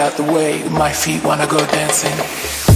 out the way. My feet wanna go dancing.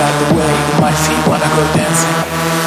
out of the way. my feet wanna I go dancing.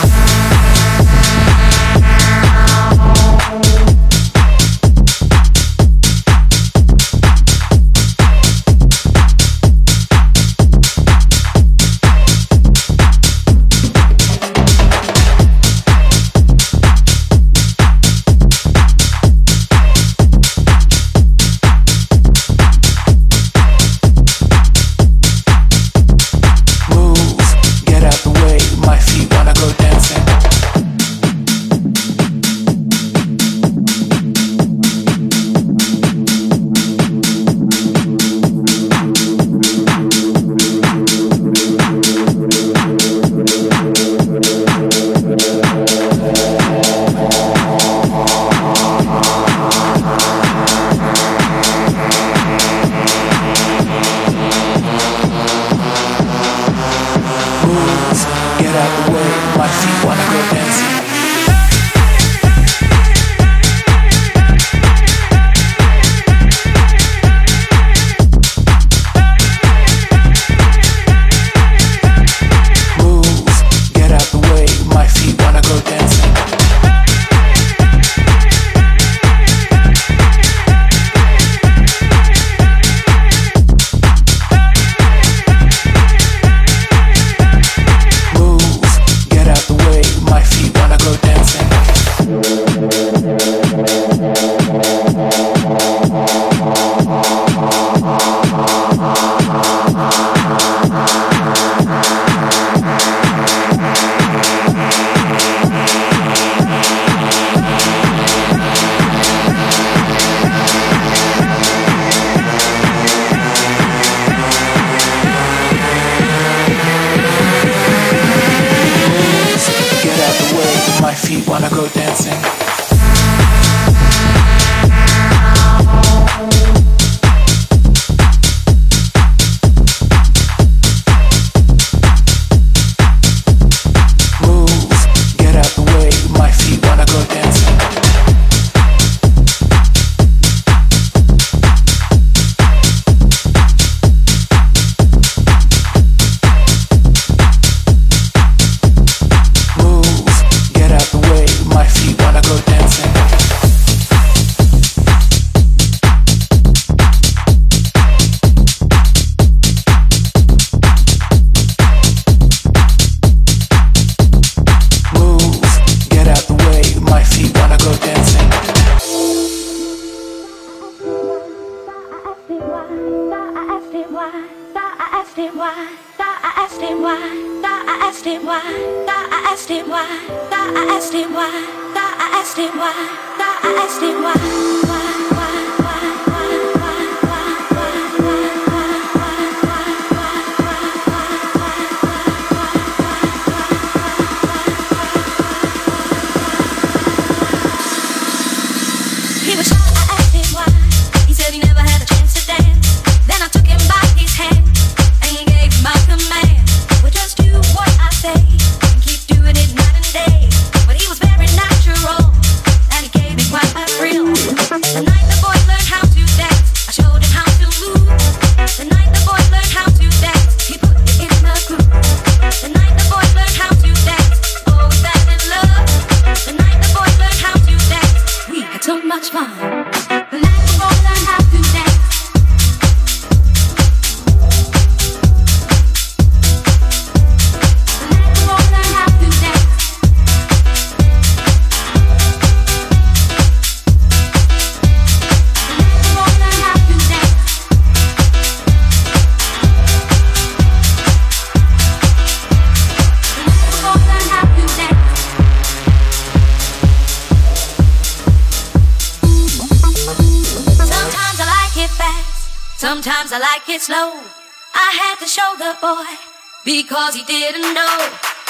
It slow. I had to show the boy because he didn't know.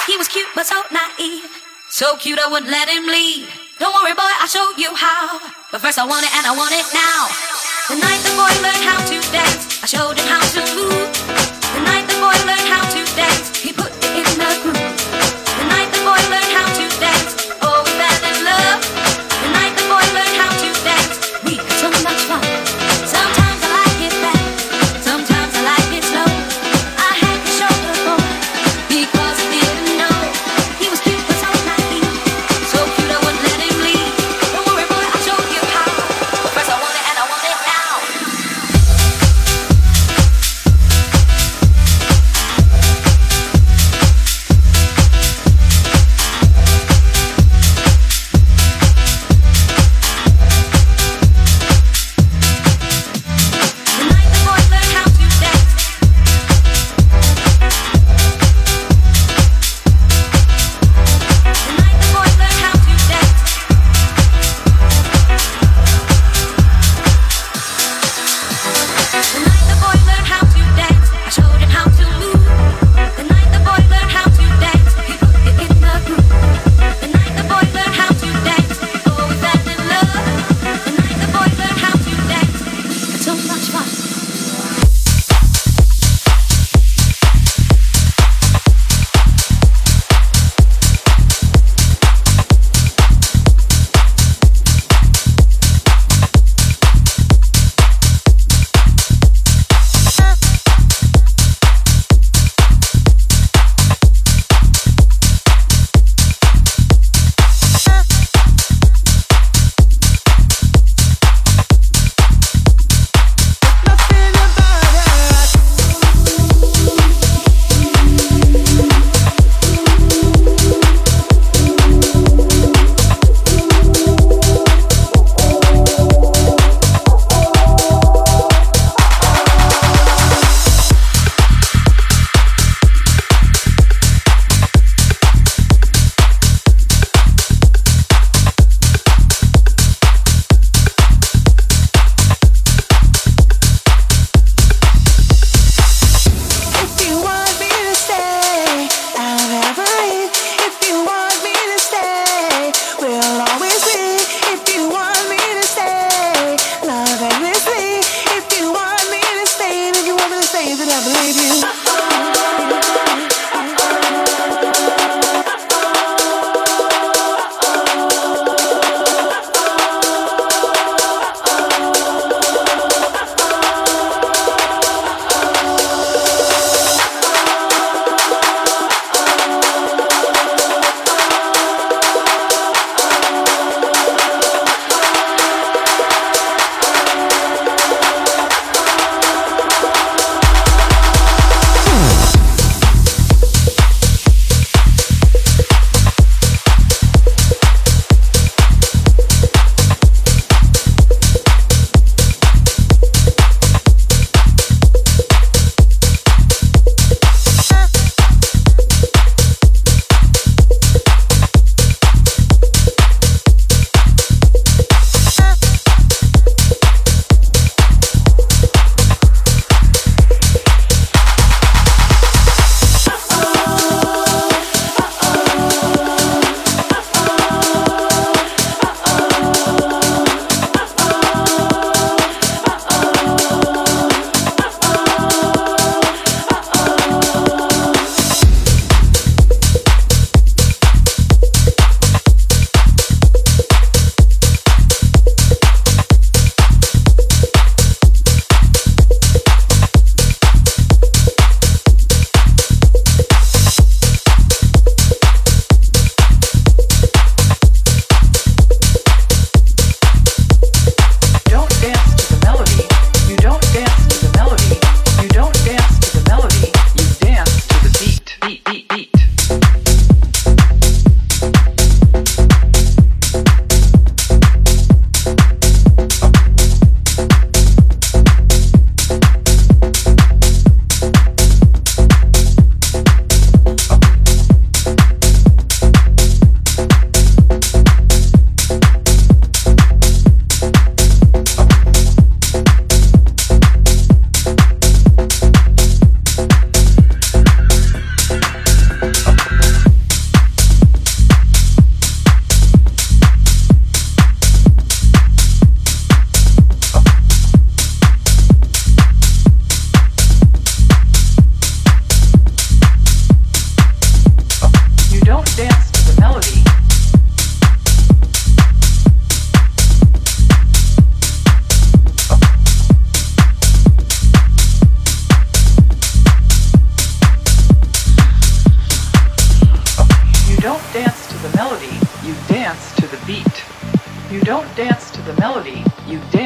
He was cute but so naive. So cute I wouldn't let him leave. Don't worry, boy, I'll show you how. But first I want it and I want it now. The night the boy learned how to dance, I showed him how to move. The night the boy learned how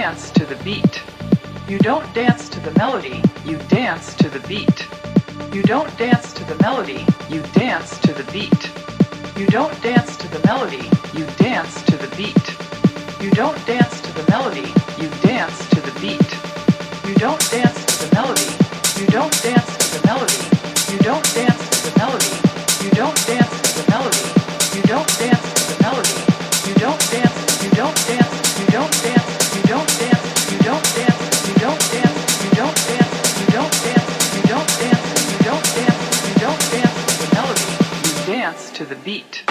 dance to the beat. You don't dance to the melody, you dance to the beat. You don't dance to the melody, you dance to the beat. You don't dance to the melody, you dance to the beat. You don't dance to the melody, you dance to the beat. You don't dance to the melody, you don't dance to the melody, you don't dance to the melody, you don't dance to the melody, you don't dance beat.